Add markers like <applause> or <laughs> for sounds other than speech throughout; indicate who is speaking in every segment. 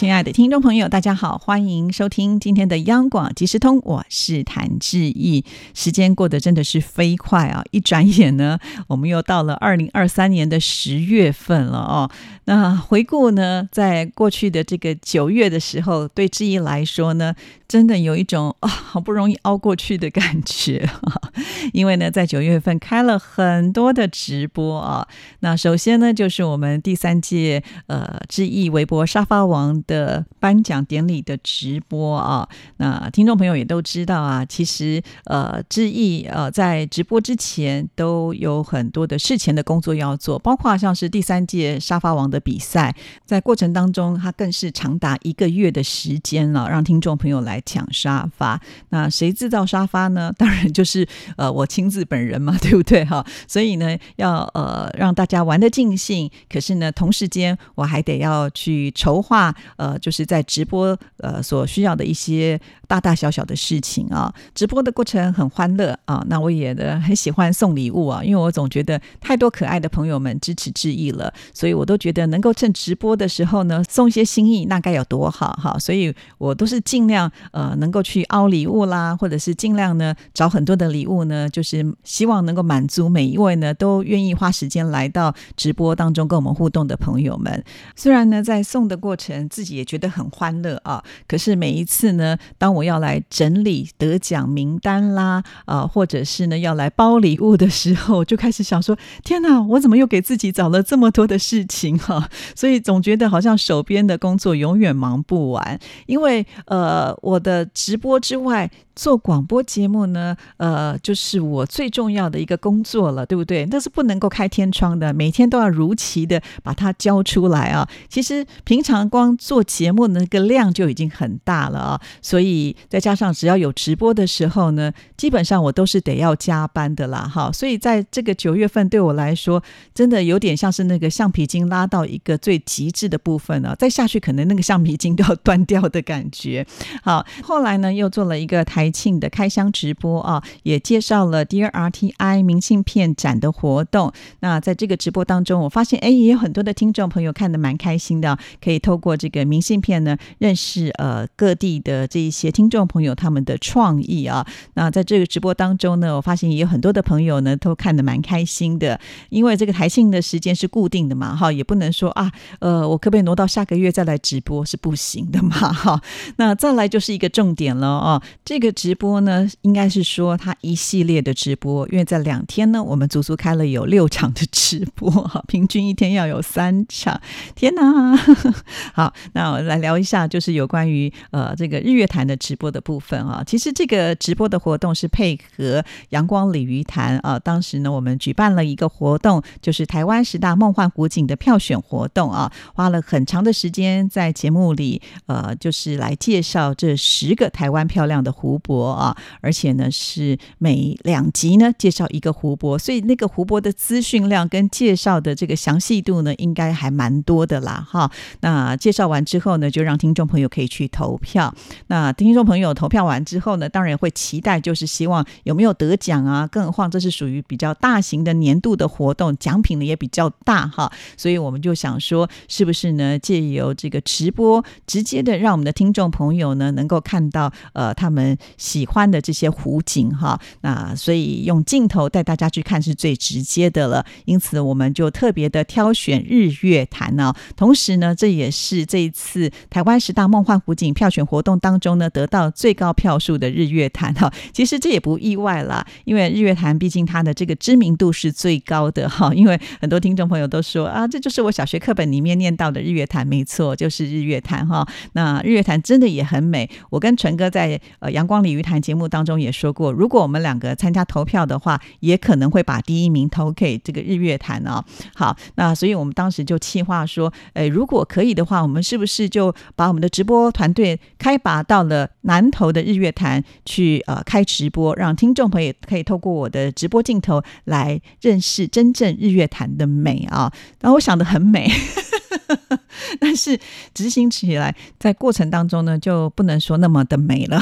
Speaker 1: 亲爱的听众朋友，大家好，欢迎收听今天的央广即时通，我是谭志毅。时间过得真的是飞快啊！一转眼呢，我们又到了二零二三年的十月份了哦。那回顾呢，在过去的这个九月的时候，对志毅来说呢，真的有一种啊，好不容易熬过去的感觉。<laughs> 因为呢，在九月份开了很多的直播啊。那首先呢，就是我们第三届呃志毅微博沙发王。的颁奖典礼的直播啊，那听众朋友也都知道啊，其实呃，志毅呃在直播之前都有很多的事前的工作要做，包括像是第三届沙发王的比赛，在过程当中，他更是长达一个月的时间了，让听众朋友来抢沙发。那谁制造沙发呢？<laughs> 当然就是呃我亲自本人嘛，<laughs> 对不对哈？所以呢，要呃让大家玩的尽兴，可是呢，同时间我还得要去筹划。呃，就是在直播呃所需要的一些大大小小的事情啊，直播的过程很欢乐啊，那我也呢很喜欢送礼物啊，因为我总觉得太多可爱的朋友们支持致意了，所以我都觉得能够趁直播的时候呢送一些心意，那该有多好哈，所以我都是尽量呃能够去凹礼物啦，或者是尽量呢找很多的礼物呢，就是希望能够满足每一位呢都愿意花时间来到直播当中跟我们互动的朋友们。虽然呢在送的过程自己。也觉得很欢乐啊！可是每一次呢，当我要来整理得奖名单啦，啊，或者是呢要来包礼物的时候，就开始想说：天哪，我怎么又给自己找了这么多的事情哈？<laughs> 所以总觉得好像手边的工作永远忙不完。因为呃，我的直播之外。做广播节目呢，呃，就是我最重要的一个工作了，对不对？那是不能够开天窗的，每天都要如期的把它交出来啊。其实平常光做节目的那个量就已经很大了啊，所以再加上只要有直播的时候呢，基本上我都是得要加班的啦，哈。所以在这个九月份对我来说，真的有点像是那个橡皮筋拉到一个最极致的部分了，再下去可能那个橡皮筋都要断掉的感觉。好，后来呢又做了一个台。庆的开箱直播啊，也介绍了 drrti 明信片展的活动。那在这个直播当中，我发现哎，也有很多的听众朋友看得蛮开心的，可以透过这个明信片呢，认识呃各地的这一些听众朋友他们的创意啊。那在这个直播当中呢，我发现也有很多的朋友呢都看得蛮开心的，因为这个台庆的时间是固定的嘛，哈，也不能说啊，呃，我可不可以挪到下个月再来直播是不行的嘛，哈。那再来就是一个重点了啊，这个。直播呢，应该是说它一系列的直播，因为在两天呢，我们足足开了有六场的直播，哈，平均一天要有三场。天哪！<laughs> 好，那我来聊一下，就是有关于呃这个日月潭的直播的部分啊。其实这个直播的活动是配合阳光鲤鱼潭啊，当时呢我们举办了一个活动，就是台湾十大梦幻湖景的票选活动啊，花了很长的时间在节目里呃，就是来介绍这十个台湾漂亮的湖。博啊，而且呢是每两集呢介绍一个湖泊，所以那个湖泊的资讯量跟介绍的这个详细度呢，应该还蛮多的啦哈。那介绍完之后呢，就让听众朋友可以去投票。那听众朋友投票完之后呢，当然会期待，就是希望有没有得奖啊？更何况这是属于比较大型的年度的活动，奖品呢也比较大哈。所以我们就想说，是不是呢借由这个直播，直接的让我们的听众朋友呢能够看到呃他们。喜欢的这些湖景哈，那所以用镜头带大家去看是最直接的了。因此，我们就特别的挑选日月潭呢。同时呢，这也是这一次台湾十大梦幻湖景票选活动当中呢得到最高票数的日月潭哈。其实这也不意外啦，因为日月潭毕竟它的这个知名度是最高的哈。因为很多听众朋友都说啊，这就是我小学课本里面念到的日月潭，没错，就是日月潭哈。那日月潭真的也很美。我跟纯哥在呃阳光。鲤鱼潭节目当中也说过，如果我们两个参加投票的话，也可能会把第一名投给这个日月潭哦。好，那所以我们当时就计划说，诶，如果可以的话，我们是不是就把我们的直播团队开拔到了南投的日月潭去呃开直播，让听众朋友可以透过我的直播镜头来认识真正日月潭的美啊。然后我想的很美。<laughs> 但是执行起来，在过程当中呢，就不能说那么的美了。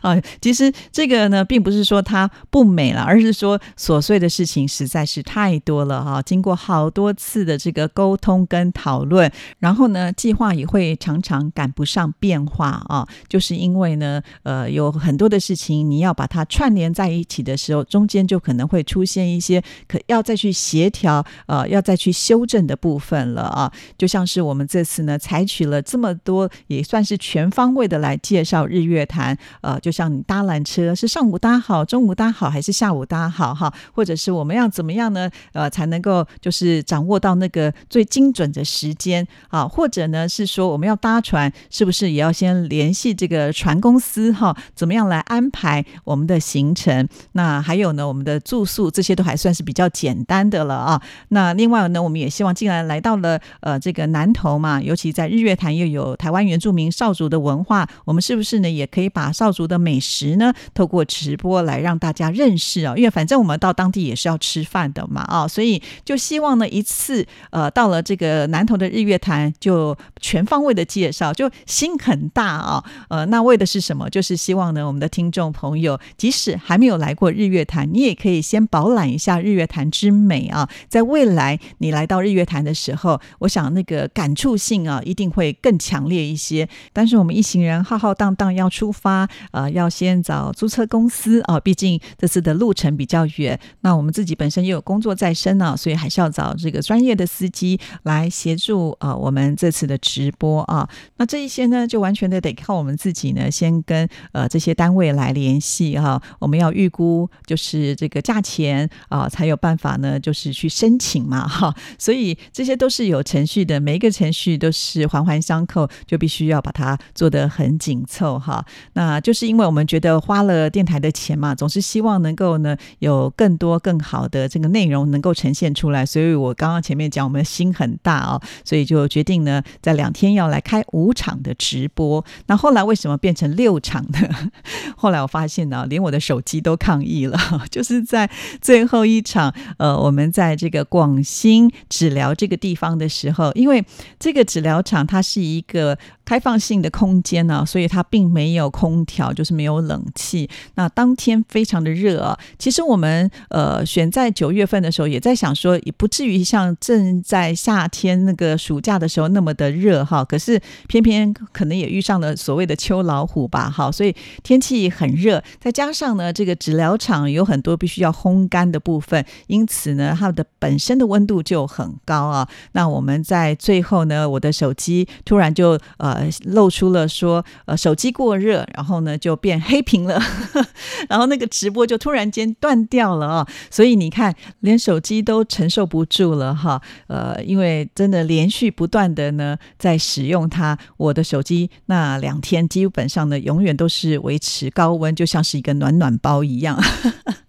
Speaker 1: 啊，其实这个呢，并不是说它不美了，而是说琐碎的事情实在是太多了哈。经过好多次的这个沟通跟讨论，然后呢，计划也会常常赶不上变化啊，就是因为呢，呃，有很多的事情你要把它串联在一起的时候，中间就可能会出现一些可要再去协调，呃，要再去修正的部分了啊。就像是我们这次呢，采取了这么多，也算是全方位的来介绍日月潭。呃，就就像你搭缆车，是上午搭好，中午搭好，还是下午搭好哈？或者是我们要怎么样呢？呃，才能够就是掌握到那个最精准的时间啊？或者呢，是说我们要搭船，是不是也要先联系这个船公司哈？怎么样来安排我们的行程？那还有呢，我们的住宿这些都还算是比较简单的了啊。那另外呢，我们也希望既然来到了呃这个南投嘛，尤其在日月潭又有台湾原住民少族的文化，我们是不是呢也可以把少族的美食呢，透过直播来让大家认识啊，因为反正我们到当地也是要吃饭的嘛啊，所以就希望呢一次呃到了这个南投的日月潭就全方位的介绍，就心很大啊，呃，那为的是什么？就是希望呢我们的听众朋友，即使还没有来过日月潭，你也可以先饱览一下日月潭之美啊，在未来你来到日月潭的时候，我想那个感触性啊一定会更强烈一些。但是我们一行人浩浩荡荡要出发。呃，要先找租车公司啊，毕竟这次的路程比较远。那我们自己本身又有工作在身呢，所以还是要找这个专业的司机来协助啊，我们这次的直播啊。那这一些呢，就完全的得靠我们自己呢，先跟呃这些单位来联系哈。我们要预估就是这个价钱啊，才有办法呢，就是去申请嘛哈。所以这些都是有程序的，每一个程序都是环环相扣，就必须要把它做得很紧凑哈。那就是因为因为我们觉得花了电台的钱嘛，总是希望能够呢有更多更好的这个内容能够呈现出来，所以我刚刚前面讲我们心很大哦，所以就决定呢在两天要来开五场的直播。那后来为什么变成六场呢？<laughs> 后来我发现呢，连我的手机都抗议了，就是在最后一场，呃，我们在这个广兴治疗这个地方的时候，因为这个治疗场它是一个开放性的空间呢，所以它并没有空。调就是没有冷气，那当天非常的热啊。其实我们呃选在九月份的时候，也在想说，也不至于像正在夏天那个暑假的时候那么的热哈。可是偏偏可能也遇上了所谓的秋老虎吧，哈，所以天气很热，再加上呢这个治疗厂有很多必须要烘干的部分，因此呢它的本身的温度就很高啊。那我们在最后呢，我的手机突然就呃露出了说呃手机过热，然后。呢就变黑屏了，<laughs> 然后那个直播就突然间断掉了啊！所以你看，连手机都承受不住了哈。呃，因为真的连续不断的呢在使用它，我的手机那两天基本上呢永远都是维持高温，就像是一个暖暖包一样。<laughs>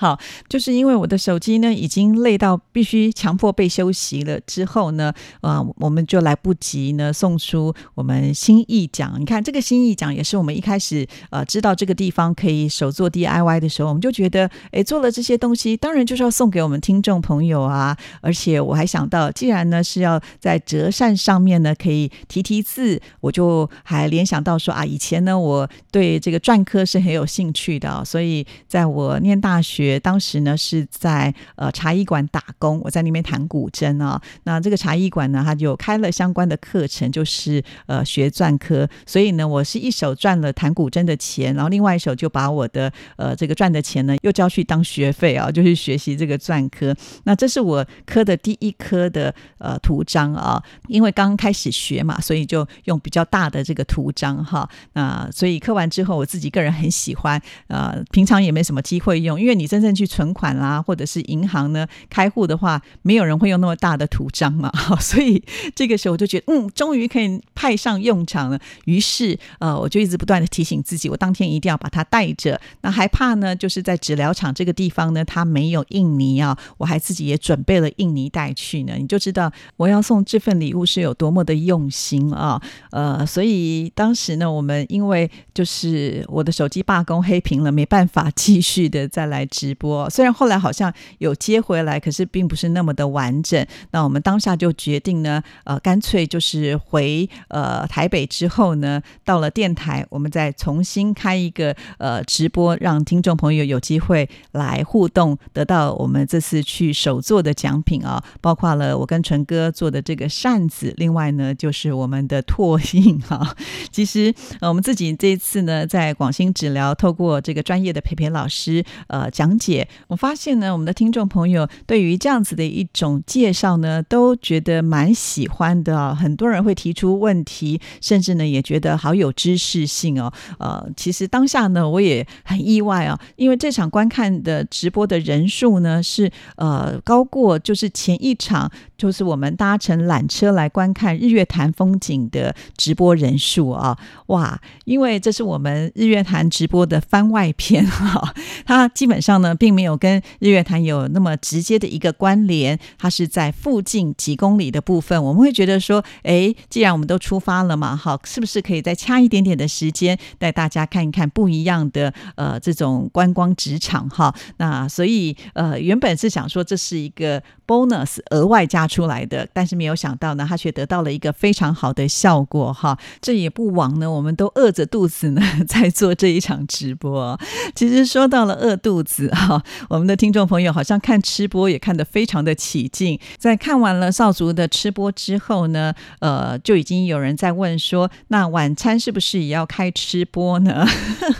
Speaker 1: 好，就是因为我的手机呢已经累到必须强迫被休息了之后呢，啊，我们就来不及呢送出我们心意奖。你看这个心意奖也是我们一开始呃知道这个地方可以手做 DIY 的时候，我们就觉得，哎，做了这些东西，当然就是要送给我们听众朋友啊。而且我还想到，既然呢是要在折扇上面呢可以提提字，我就还联想到说啊，以前呢我对这个篆刻是很有兴趣的，所以在我念大学。学当时呢是在呃茶艺馆打工，我在那边弹古筝啊。那这个茶艺馆呢，它就开了相关的课程，就是呃学篆刻。所以呢，我是一手赚了弹古筝的钱，然后另外一手就把我的呃这个赚的钱呢，又交去当学费啊，就是学习这个篆刻。那这是我刻的第一颗的呃图章啊，因为刚开始学嘛，所以就用比较大的这个图章哈。那所以刻完之后，我自己个人很喜欢，呃，平常也没什么机会用，因为你这。真正去存款啦，或者是银行呢开户的话，没有人会用那么大的图章嘛，<laughs> 所以这个时候我就觉得，嗯，终于可以派上用场了。于是，呃，我就一直不断的提醒自己，我当天一定要把它带着。那还怕呢，就是在治疗厂这个地方呢，它没有印泥啊，我还自己也准备了印泥带去呢。你就知道我要送这份礼物是有多么的用心啊，呃，所以当时呢，我们因为就是我的手机罢工黑屏了，没办法继续的再来。来直播。虽然后来好像有接回来，可是并不是那么的完整。那我们当下就决定呢，呃，干脆就是回呃台北之后呢，到了电台，我们再重新开一个呃直播，让听众朋友有机会来互动，得到我们这次去手做的奖品啊，包括了我跟纯哥做的这个扇子，另外呢就是我们的拓印哈。<laughs> 其实呃我们自己这一次呢，在广兴治疗，透过这个专业的培培老师呃讲解，我发现呢，我们的听众朋友对于这样子的一种介绍呢，都觉得蛮喜欢的啊。很多人会提出问题，甚至呢也觉得好有知识性哦。呃，其实当下呢，我也很意外啊，因为这场观看的直播的人数呢是呃高过就是前一场，就是我们搭乘缆车来观看日月潭风景的直播人数啊。哇，因为这是我们日月潭直播的番外篇哈，它基本上呢并没有跟日月潭有那么直接的一个关联，它是在附近几公里的部分。我们会觉得说，哎，既然我们都出发了嘛，好，是不是可以再掐一点点的时间，带大家看一看不一样的呃这种观光职场哈？那所以呃原本是想说这是一个 bonus 额外加出来的，但是没有想到呢，它却得到了一个非常好的效果哈。这也不枉呢，我们都饿着肚子呢 <laughs> 在做这一场直播。其实说到了饿肚子哈，我们的听众朋友好像看吃播也看得非常的起劲。在看完了少族的吃播之后呢，呃，就已经有人在问说，那晚餐是不是也要开吃播呢？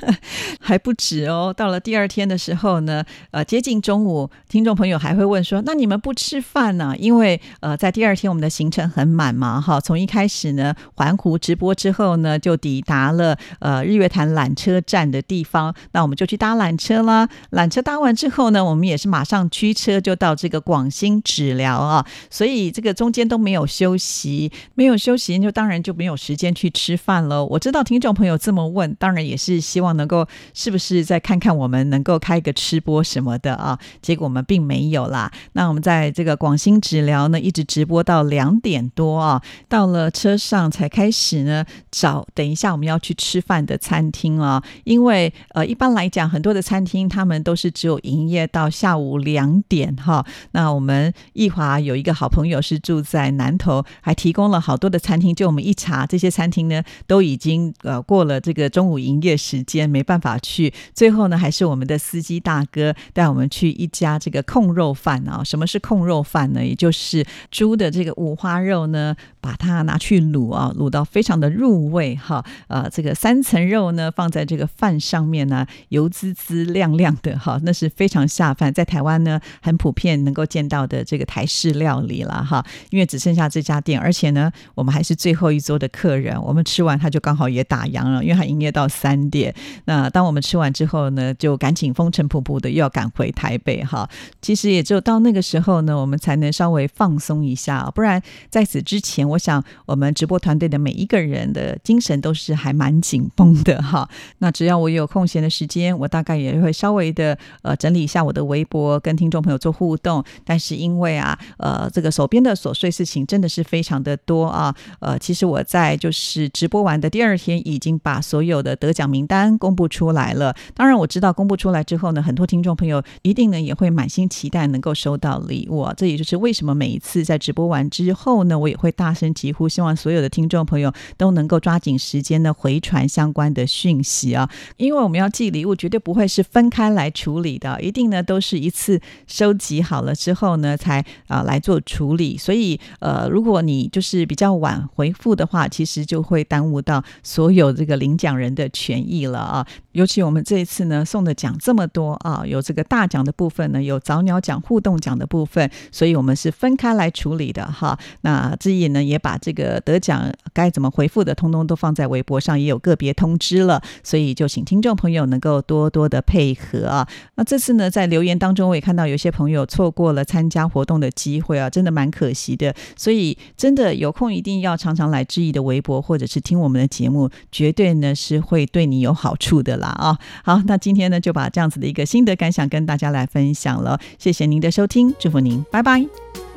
Speaker 1: <laughs> 还不止哦，到了第二天的时候呢，呃，接近中午，听众朋友还会问说，那你们不吃饭呢？因为呃，在第二天我们的行程很满嘛，哈，从一开始呢环湖直播之后呢，就抵达了呃日月潭缆车站的地方，那我们就去搭缆车啦。缆车搭完之后呢，我们也是马上驱车就到这个广兴治疗啊，所以这个中间都没有休息，没有休息就当然就没有时间去吃饭喽。我知道听众朋友这么问，当然也是希望能够是不是再看看我们能够开个吃播什么的啊？结果我们并没有啦。那我们在这个广兴直疗呢，一直直播到两点多啊，到了车上才开始呢找等一下我们要去吃饭的餐厅啊，因为呃一般来讲很多的餐厅他们都是只有营业到下午两点哈。那我们易华有一个好朋友是住在南头，还提供了好多的餐厅，就我们一查这些餐厅呢都已经呃过了这个中午营业时间，没办法去。最后呢还是我们的司机大哥带我们去一家这个控肉饭啊。什么是控肉饭呢？也就是猪的这个五花肉呢，把它拿去卤啊，卤到非常的入味哈。呃，这个三层肉呢放在这个饭上面呢，油滋滋亮亮的哈，那是非常下饭。在台湾呢很普遍能够见到的这个台式料理了哈。因为只剩下这家店，而且呢我们还是最后一桌的客人，我们吃完他就刚好也打烊了，因为他营业到三点。那当我们吃完之后呢，就赶紧风尘仆仆的又要赶回台北哈。其实也只有到那个时候，那我们才能稍微放松一下，不然在此之前，我想我们直播团队的每一个人的精神都是还蛮紧绷的哈。那只要我有空闲的时间，我大概也会稍微的呃整理一下我的微博，跟听众朋友做互动。但是因为啊呃这个手边的琐碎事情真的是非常的多啊，呃其实我在就是直播完的第二天，已经把所有的得奖名单公布出来了。当然我知道公布出来之后呢，很多听众朋友一定呢也会满心期待能够收到礼物。我这也就是为什么每一次在直播完之后呢，我也会大声疾呼，希望所有的听众朋友都能够抓紧时间呢回传相关的讯息啊，因为我们要寄礼物，绝对不会是分开来处理的，一定呢都是一次收集好了之后呢才啊来做处理。所以呃，如果你就是比较晚回复的话，其实就会耽误到所有这个领奖人的权益了啊。尤其我们这一次呢送的奖这么多啊，有这个大奖的部分呢，有早鸟奖、互动奖的部分。所以我们是分开来处理的哈。那志毅呢也把这个得奖该怎么回复的，通通都放在微博上，也有个别通知了。所以就请听众朋友能够多多的配合啊。那这次呢，在留言当中我也看到有些朋友错过了参加活动的机会啊，真的蛮可惜的。所以真的有空一定要常常来志毅的微博，或者是听我们的节目，绝对呢是会对你有好处的啦啦啊。好，那今天呢就把这样子的一个心得感想跟大家来分享了。谢谢您的收听，祝福您。拜拜。